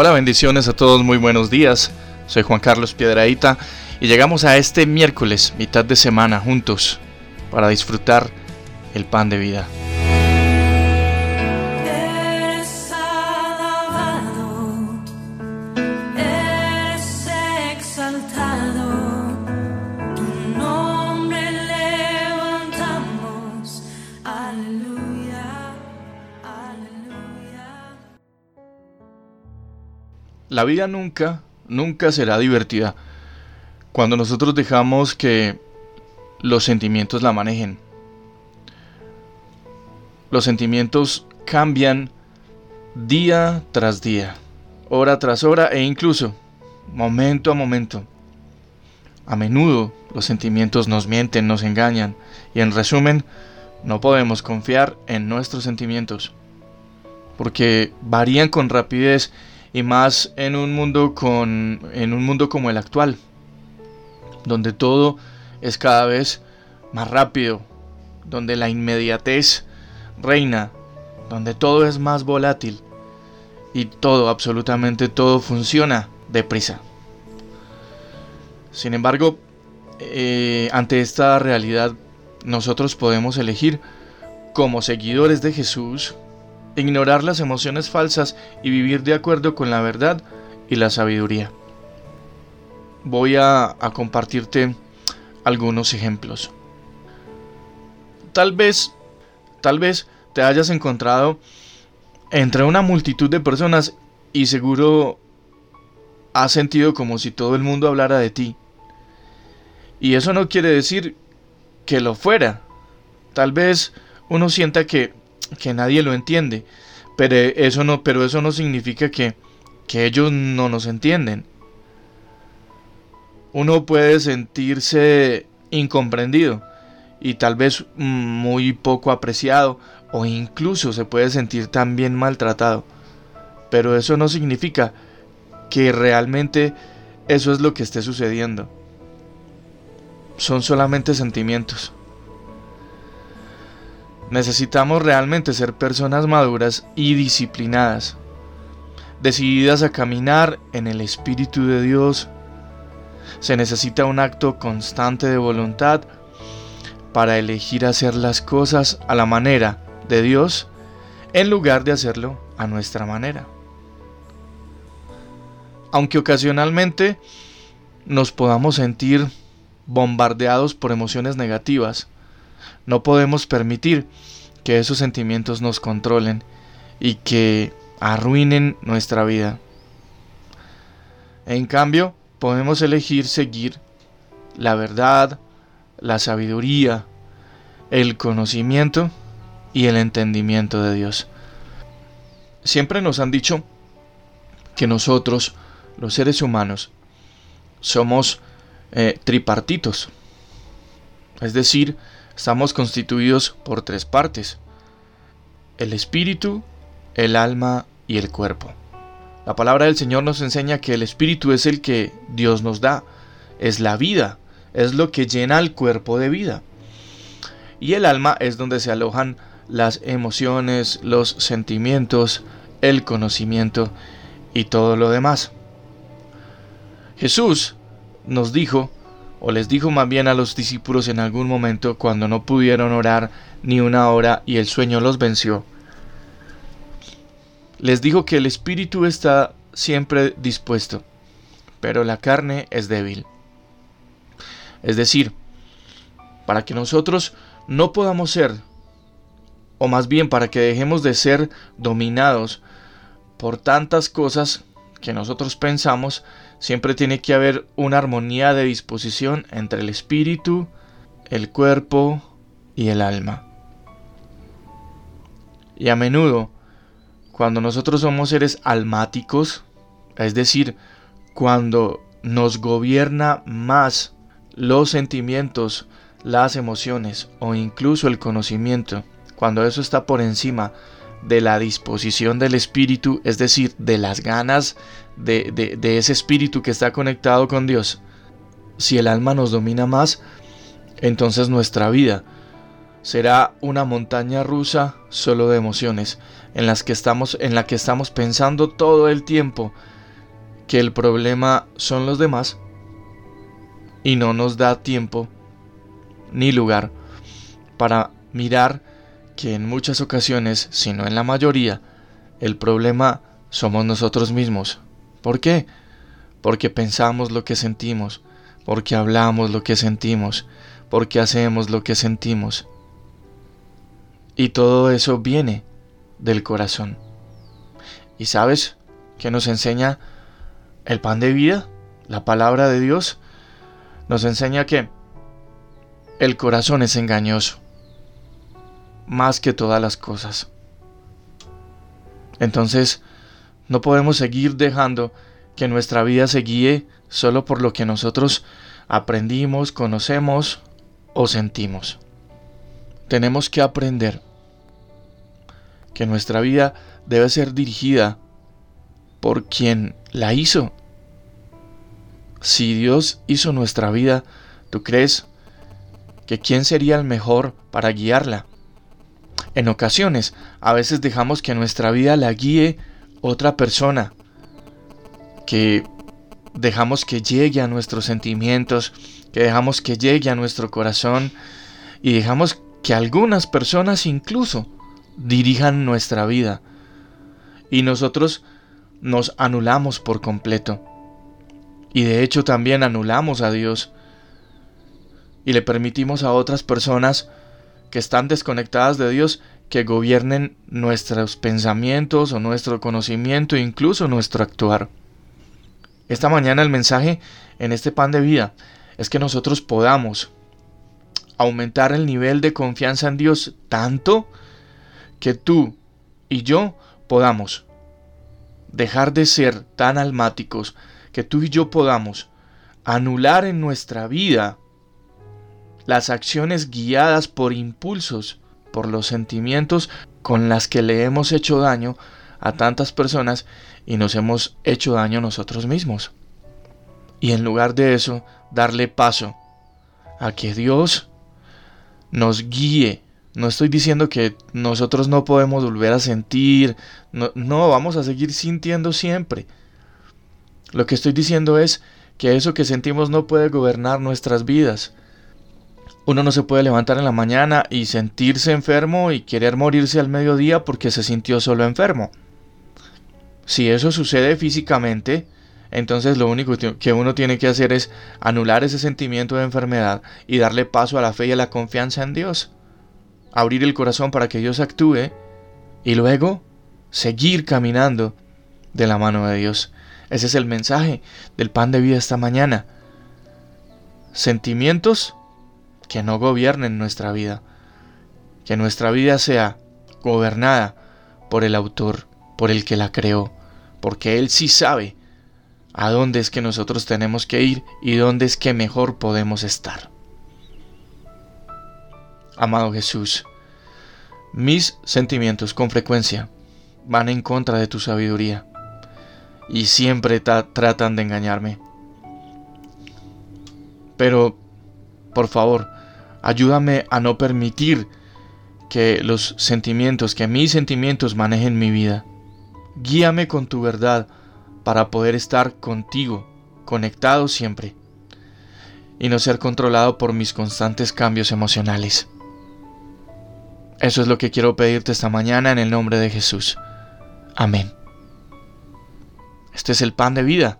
Hola, bendiciones a todos, muy buenos días. Soy Juan Carlos Piedraíta y llegamos a este miércoles, mitad de semana, juntos para disfrutar el pan de vida. La vida nunca, nunca será divertida cuando nosotros dejamos que los sentimientos la manejen. Los sentimientos cambian día tras día, hora tras hora e incluso momento a momento. A menudo los sentimientos nos mienten, nos engañan y en resumen, no podemos confiar en nuestros sentimientos porque varían con rapidez y más en un mundo con en un mundo como el actual, donde todo es cada vez más rápido, donde la inmediatez reina, donde todo es más volátil y todo, absolutamente todo funciona deprisa. Sin embargo, eh, ante esta realidad, nosotros podemos elegir como seguidores de Jesús ignorar las emociones falsas y vivir de acuerdo con la verdad y la sabiduría. Voy a, compartirte algunos ejemplos. Tal vez, tal vez te hayas encontrado entre una multitud de personas y seguro has sentido como si todo el mundo hablara de ti. Y eso no quiere decir que lo fuera. Tal vez uno sienta que que nadie lo entiende. Pero eso no, pero eso no significa que, que ellos no nos entienden. Uno puede sentirse incomprendido y tal vez muy poco apreciado o incluso se puede sentir también maltratado. Pero eso no significa que realmente eso es lo que esté sucediendo. Son solamente sentimientos. Necesitamos realmente ser personas maduras y disciplinadas, decididas a caminar en el Espíritu de Dios. Se necesita un acto constante de voluntad para elegir hacer las cosas a la manera de Dios en lugar de hacerlo a nuestra manera. Aunque ocasionalmente nos podamos sentir bombardeados por emociones negativas, no podemos permitir que esos sentimientos nos controlen y que arruinen nuestra vida. En cambio, podemos elegir seguir la verdad, la sabiduría, el conocimiento y el entendimiento de Dios. Siempre nos han dicho que nosotros, los seres humanos, somos eh, tripartitos. Es decir, estamos constituidos por tres partes, el espíritu, el alma y el cuerpo. La palabra del Señor nos enseña que el espíritu es el que Dios nos da, es la vida, es lo que llena el cuerpo de vida. Y el alma es donde se alojan las emociones, los sentimientos, el conocimiento y todo lo demás. Jesús nos dijo o les dijo más bien a los discípulos en algún momento cuando no pudieron orar ni una hora y el sueño los venció. Les dijo que el espíritu está siempre dispuesto, pero la carne es débil. Es decir, para que nosotros no podamos ser, o más bien para que dejemos de ser dominados por tantas cosas que nosotros pensamos, siempre tiene que haber una armonía de disposición entre el espíritu, el cuerpo y el alma. Y a menudo, cuando nosotros somos seres almáticos, es decir, cuando nos gobierna más los sentimientos, las emociones o incluso el conocimiento, cuando eso está por encima de la disposición del espíritu, es decir, de las ganas de, ese espíritu que está conectado con Dios. Si el alma nos domina más, entonces nuestra vida será una montaña rusa solo de emociones, en las que estamos en la que estamos pensando todo el tiempo que el problema son los demás y no nos da tiempo ni lugar para mirar que en muchas ocasiones, si no en la mayoría, el problema somos nosotros mismos. ¿Por qué? Porque pensamos lo que sentimos, porque hablamos lo que sentimos, porque hacemos lo que sentimos. Y todo eso viene del corazón. ¿Y sabes qué nos enseña el pan de vida? La palabra de Dios nos enseña que el corazón es engañoso, más que todas las cosas. Entonces, no podemos seguir dejando que nuestra vida se guíe solo por lo que nosotros aprendimos, conocemos o sentimos. Tenemos que aprender que nuestra vida debe ser dirigida por quien la hizo. Si Dios hizo nuestra vida, ¿tú crees que quién sería el mejor para guiarla? En ocasiones, a veces dejamos que nuestra vida la guíe otra persona, que dejamos que llegue a nuestros sentimientos, que dejamos que llegue a nuestro corazón y dejamos que algunas personas incluso dirijan nuestra vida. Y nosotros nos anulamos por completo. Y de hecho también anulamos a Dios. Y le permitimos a otras personas que están desconectadas de Dios que gobiernen nuestros pensamientos o nuestro conocimiento incluso nuestro actuar. Esta mañana el mensaje en este pan de vida es que nosotros podamos aumentar el nivel de confianza en Dios tanto que tú y yo podamos dejar de ser tan almáticos, que tú y yo podamos anular en nuestra vida las acciones guiadas por impulsos, por los sentimientos con las que le hemos hecho daño a tantas personas y nos hemos hecho daño nosotros mismos. Y en lugar de eso, darle paso a que Dios nos guíe no estoy diciendo que nosotros no podemos volver a sentir, no, vamos a seguir sintiendo siempre. Lo que estoy diciendo es que eso que sentimos no puede gobernar nuestras vidas. Uno no se puede levantar en la mañana y sentirse enfermo y querer morirse al mediodía porque se sintió solo enfermo. Si eso sucede físicamente, entonces lo único que uno tiene que hacer es anular ese sentimiento de enfermedad y darle paso a la fe y a la confianza en Dios abrir el corazón para que Dios actúe y luego seguir caminando de la mano de Dios. Ese es el mensaje del pan de vida esta mañana. Sentimientos que no gobiernen nuestra vida. Que nuestra vida sea gobernada por el autor, por el que la creó, porque Él sí sabe a dónde es que nosotros tenemos que ir y dónde es que mejor podemos estar. Amado Jesús, mis sentimientos con frecuencia van en contra de tu sabiduría y siempre tratan de engañarme. Pero, por favor, ayúdame a no permitir que los sentimientos, que mis sentimientos manejen mi vida. Guíame con tu verdad para poder estar contigo, conectado siempre, y no ser controlado por mis constantes cambios emocionales. Eso es lo que quiero pedirte esta mañana en el nombre de Jesús. Amén. Este es el pan de vida.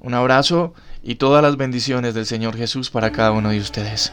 Un abrazo y todas las bendiciones del Señor Jesús para cada uno de ustedes.